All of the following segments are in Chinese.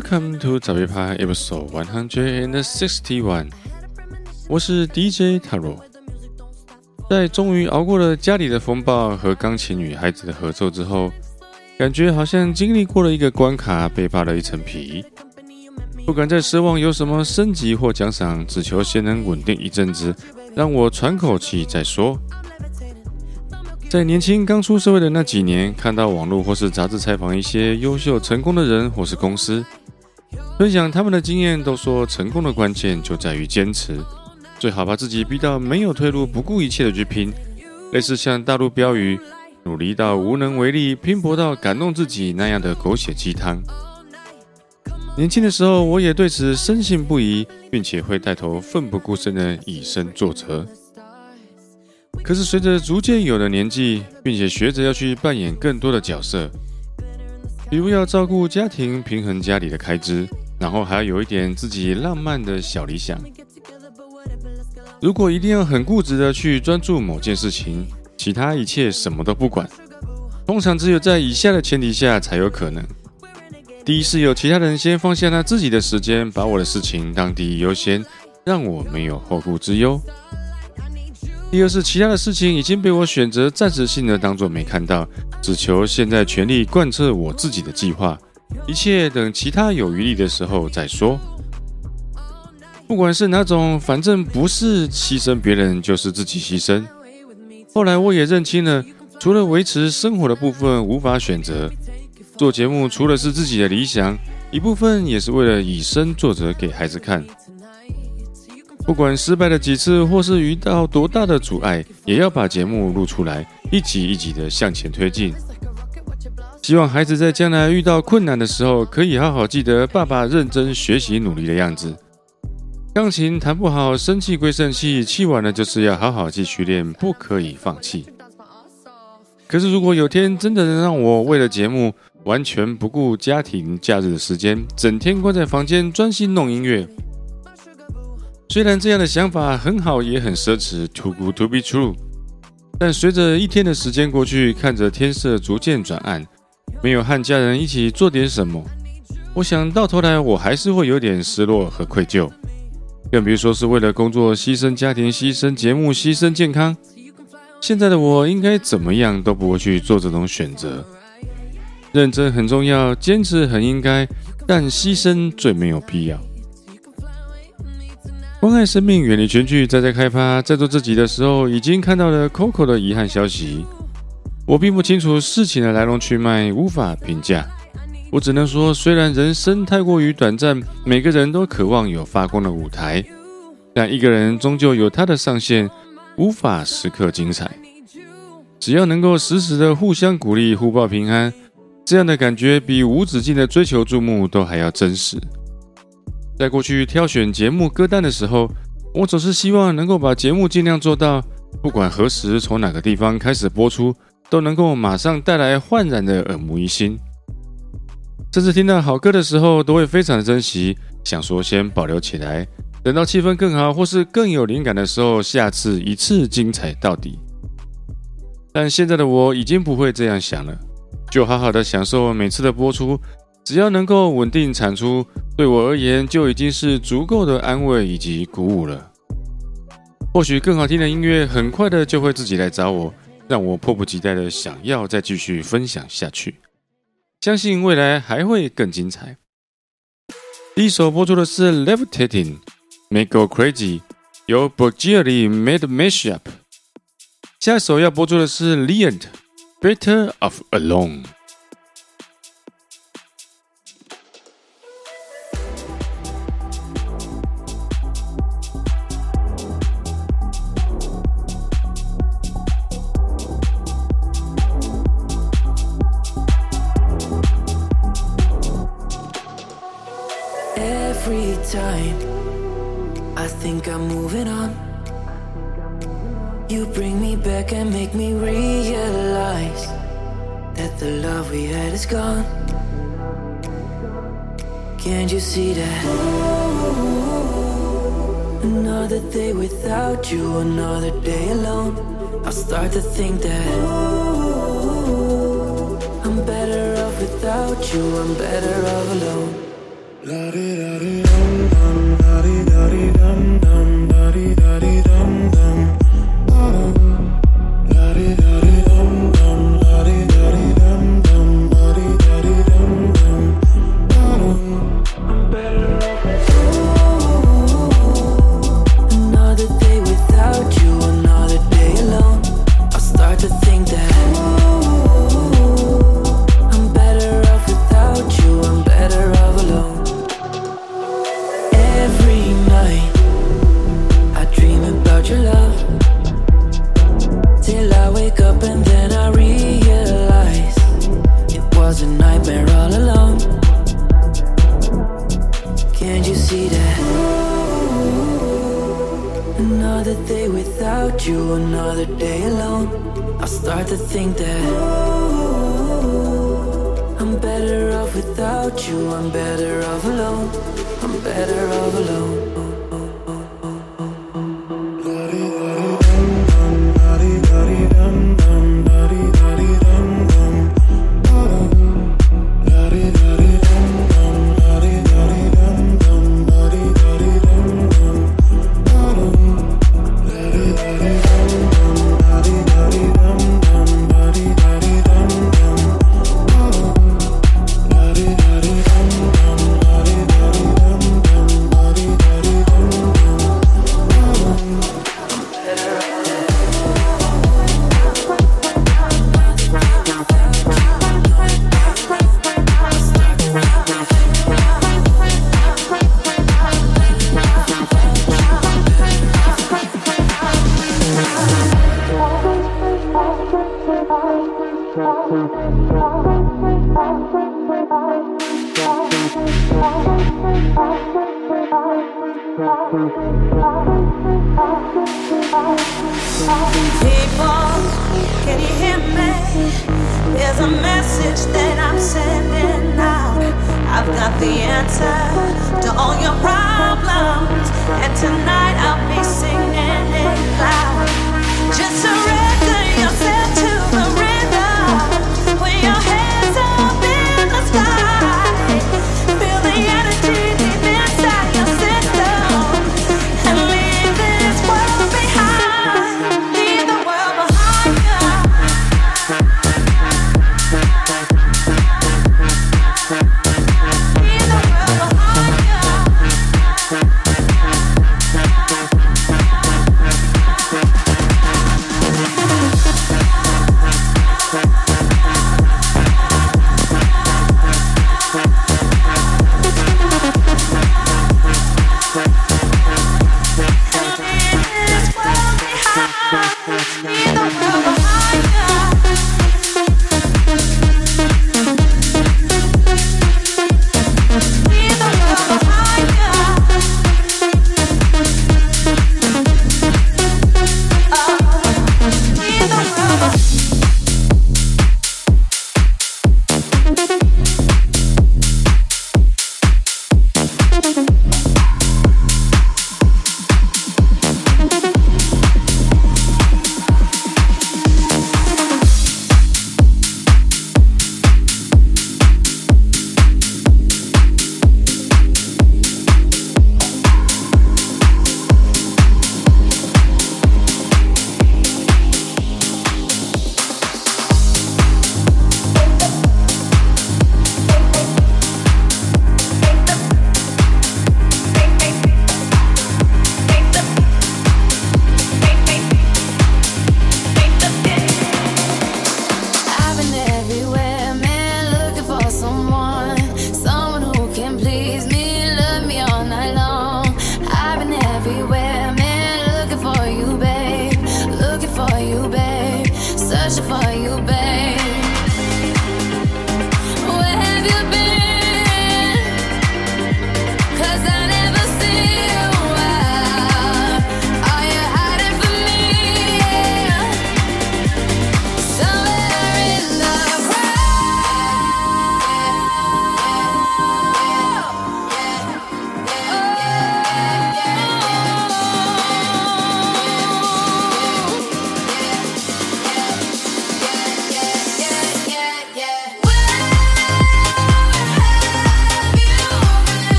Welcome to 早别趴 Episode One Hundred and Sixty One。我是 DJ Taro。在终于熬过了家里的风暴和钢琴与孩子的合奏之后，感觉好像经历过了一个关卡，被扒了一层皮。不敢再奢望有什么升级或奖赏，只求先能稳定一阵子，让我喘口气再说。在年轻刚出社会的那几年，看到网络或是杂志采访一些优秀成功的人或是公司，分享他们的经验，都说成功的关键就在于坚持，最好把自己逼到没有退路，不顾一切的去拼。类似像大陆标语“努力到无能为力，拼搏到感动自己”那样的狗血鸡汤。年轻的时候，我也对此深信不疑，并且会带头奋不顾身的以身作则。可是随着逐渐有了年纪，并且学着要去扮演更多的角色，比如要照顾家庭、平衡家里的开支，然后还要有一点自己浪漫的小理想。如果一定要很固执的去专注某件事情，其他一切什么都不管，通常只有在以下的前提下才有可能：第一是有其他人先放下他自己的时间，把我的事情当第一优先，让我没有后顾之忧。第二是其他的事情已经被我选择暂时性的当作没看到，只求现在全力贯彻我自己的计划，一切等其他有余力的时候再说。不管是哪种，反正不是牺牲别人，就是自己牺牲。后来我也认清了，除了维持生活的部分无法选择，做节目除了是自己的理想，一部分也是为了以身作则给孩子看。不管失败了几次，或是遇到多大的阻碍，也要把节目录出来，一集一集的向前推进。希望孩子在将来遇到困难的时候，可以好好记得爸爸认真学习努力的样子。钢琴弹不好，生气归生气，气完了就是要好好继续练，不可以放弃。可是如果有天真的能让我为了节目完全不顾家庭假日的时间，整天关在房间专心弄音乐。虽然这样的想法很好，也很奢侈，too good to be true。但随着一天的时间过去，看着天色逐渐转暗，没有和家人一起做点什么，我想到头来我还是会有点失落和愧疚。更别说是为了工作牺牲家庭、牺牲节目、牺牲健康。现在的我应该怎么样都不会去做这种选择。认真很重要，坚持很应该，但牺牲最没有必要。关爱生命，远离全剧。在在开趴，在做自己的时候，已经看到了 Coco 的遗憾消息。我并不清楚事情的来龙去脉，无法评价。我只能说，虽然人生太过于短暂，每个人都渴望有发光的舞台，但一个人终究有他的上限，无法时刻精彩。只要能够时时的互相鼓励、互报平安，这样的感觉比无止境的追求注目都还要真实。在过去挑选节目歌单的时候，我总是希望能够把节目尽量做到，不管何时从哪个地方开始播出，都能够马上带来焕然的耳目一新。甚至听到好歌的时候，都会非常的珍惜，想说先保留起来，等到气氛更好或是更有灵感的时候，下次一次精彩到底。但现在的我已经不会这样想了，就好好的享受每次的播出。只要能够稳定产出，对我而言就已经是足够的安慰以及鼓舞了。或许更好听的音乐很快的就会自己来找我，让我迫不及待的想要再继续分享下去。相信未来还会更精彩。第一首播出的是《Levitating》，Make Go Crazy，由 Burgieri made mashup。下一首要播出的是 Leant，Better of Alone。Think I'm moving on. You bring me back and make me realize that the love we had is gone. Can't you see that? Another day without you, another day alone. I start to think that I'm better off without you, I'm better off alone. La-di-da-di-dum-dum start to think that I'm better off without you, I'm better off alone. I'm better off alone.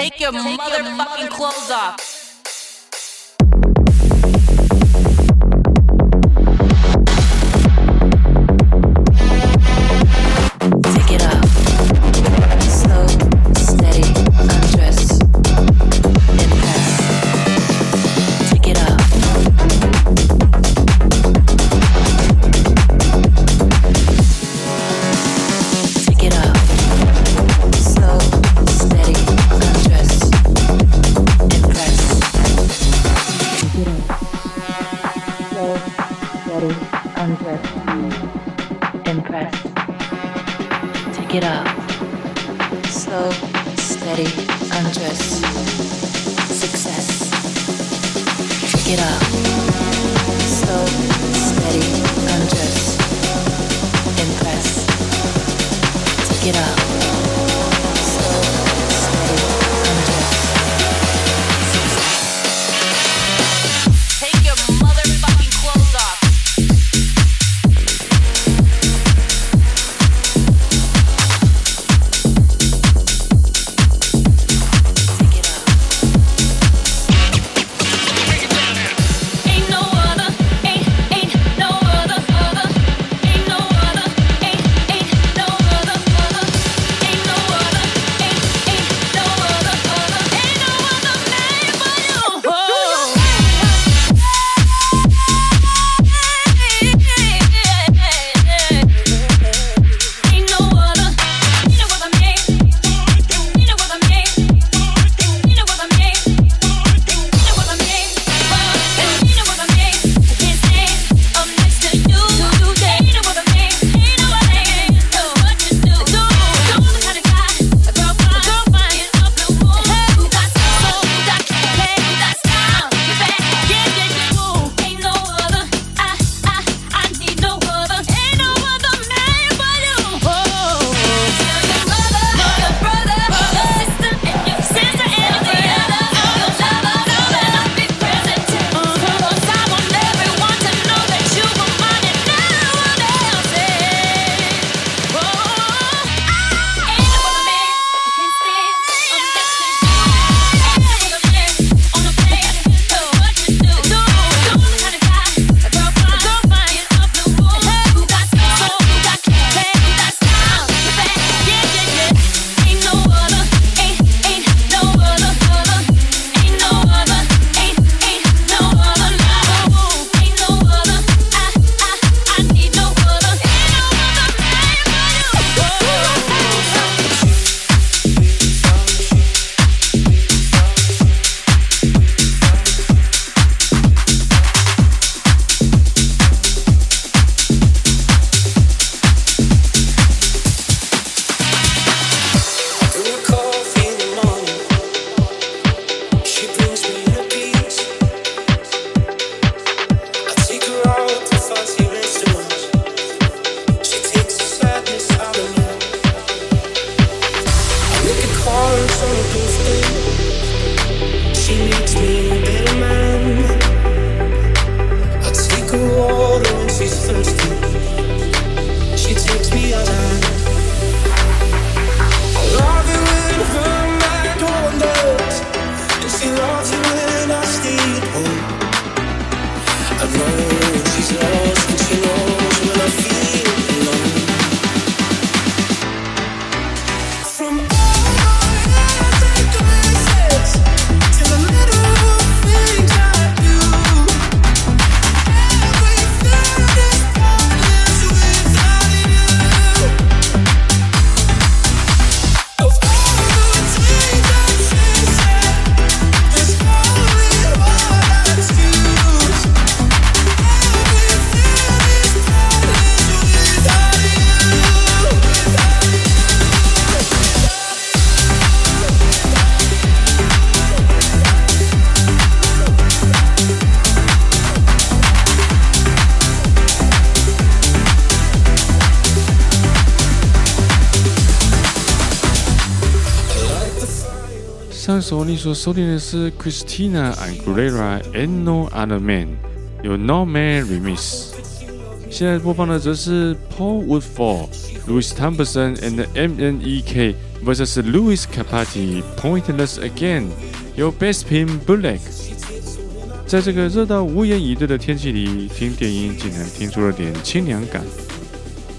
Take your motherfucking clothes off. 你所收听的是 Christina Aguilera and No Other Man 由 No Man Remix。现在播放的则是 Paul Woodford、Louis Thompson and MNEK vs Louis Capati Pointless Again 由 Bespin Bullock。在这个热到无言以对的天气里，听电音竟然听出了点清凉感。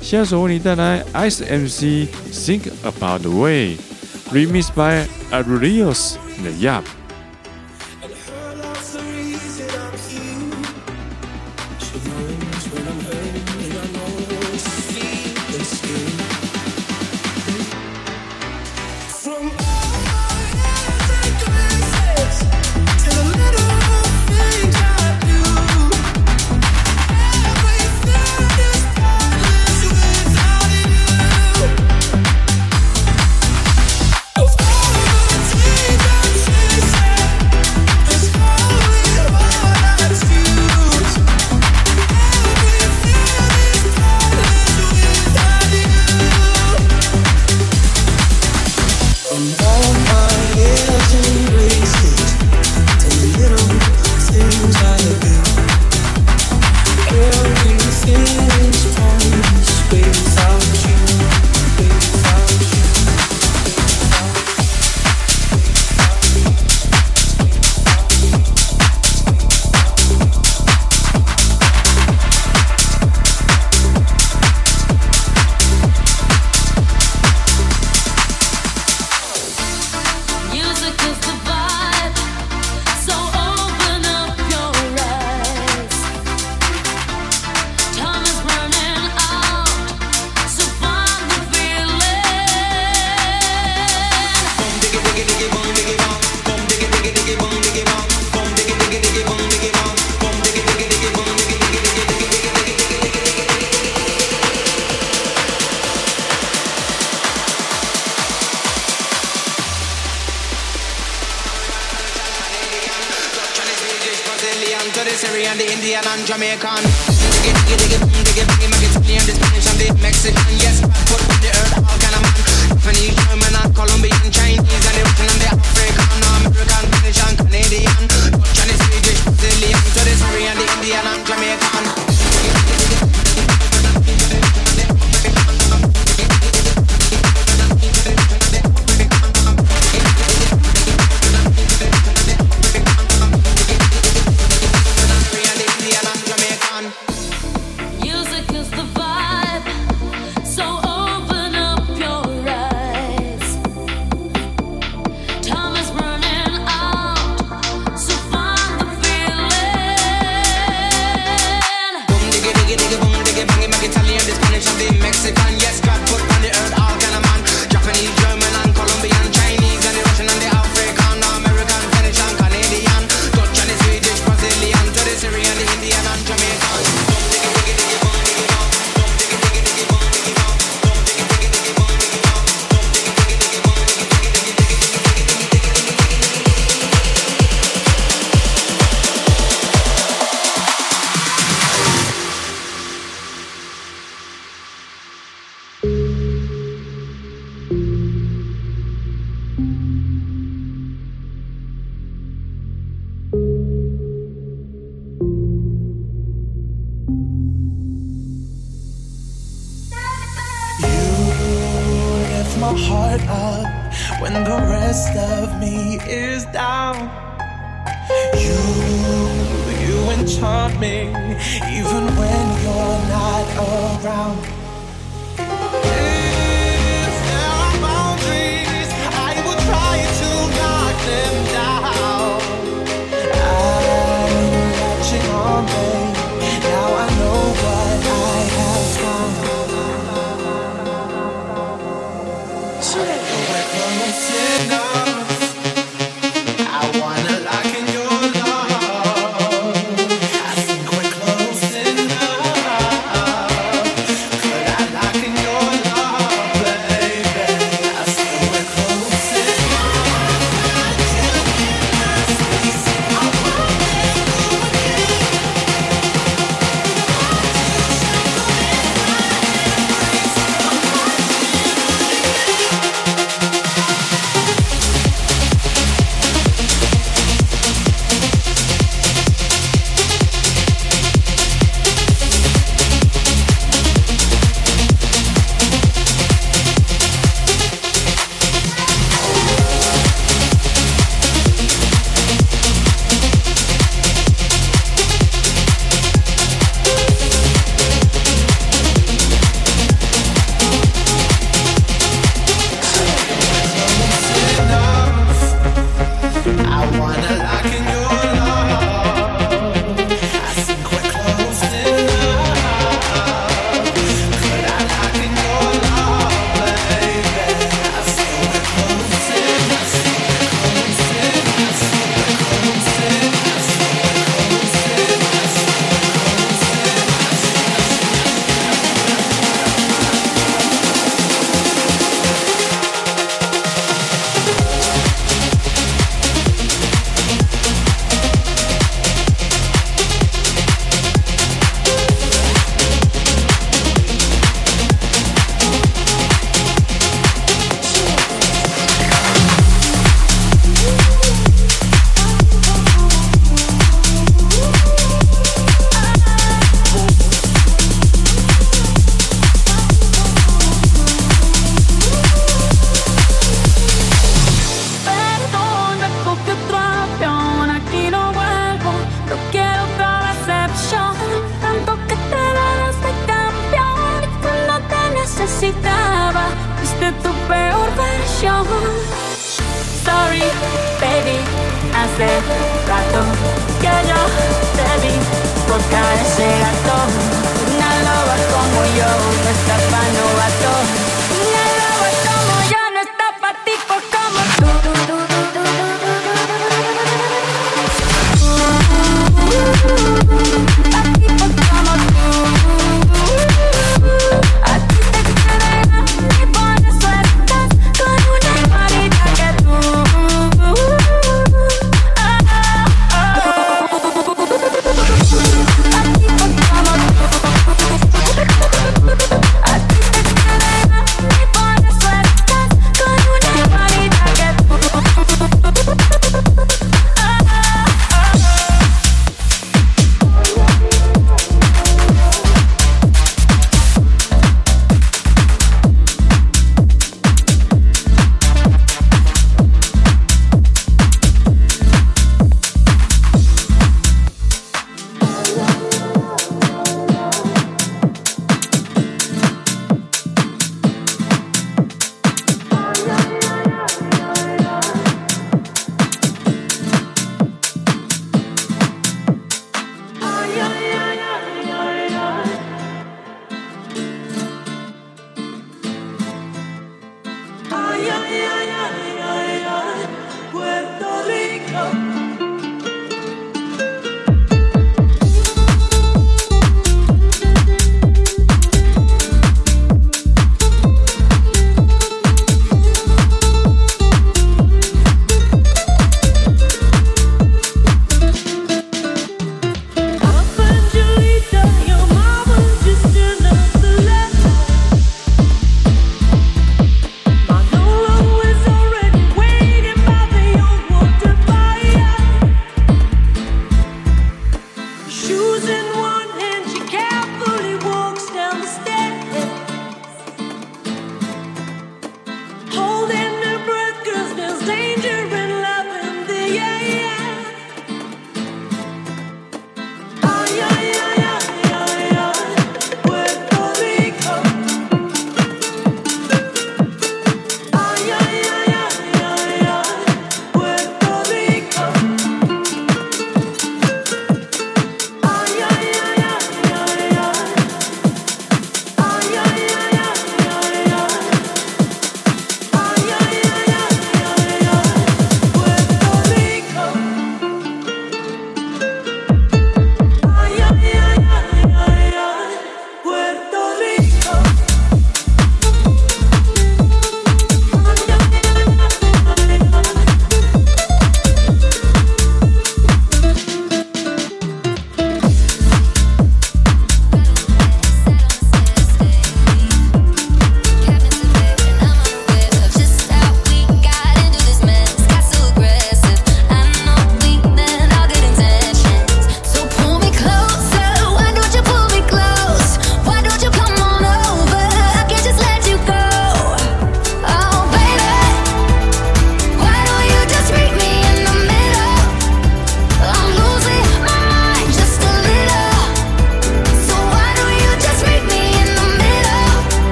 下首为你带来 Ice MC Think About the Way。remixed by Arurios in the Yap. to the Syrian, the Indian and Jamaican. Diggy, diggy, diggy, boom, diggy, biggy, make it Italian, the Spanish and the Mexican. Yes, foot on the earth, all kind of man. Japanese, German and Colombian, Chinese and the Russian and the African, American, British and Canadian, Dutch and the Swedish, Brazilian, to the Syrian, the Indian and Jamaican. You lift my heart up when the rest of me is down. You, you enchant me even when you're not around. Sorry, baby, hace rato que yo te vi tocar ese gato. Una loba como yo, no escapa novato.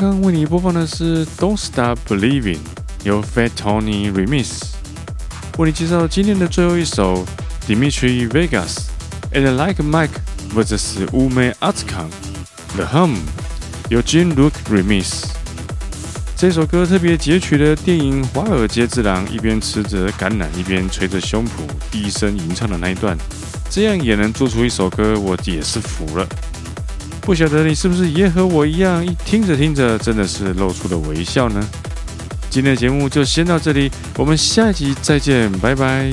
刚刚为你播放的是《Don't Stop Believing》，由 Fat Tony Remix。为你介绍今天的最后一首，Dimitri Vegas and Like Mike vs 乌梅阿兹康，《The Hum》，由 Jean-Luc Remix。这首歌特别截取了电影《华尔街之狼》一边吃着橄榄一边捶着胸脯低声吟唱的那一段，这样也能做出一首歌，我也是服了。不晓得你是不是也和我一样，一听着听着真的是露出了微笑呢？今天的节目就先到这里，我们下一集再见，拜拜。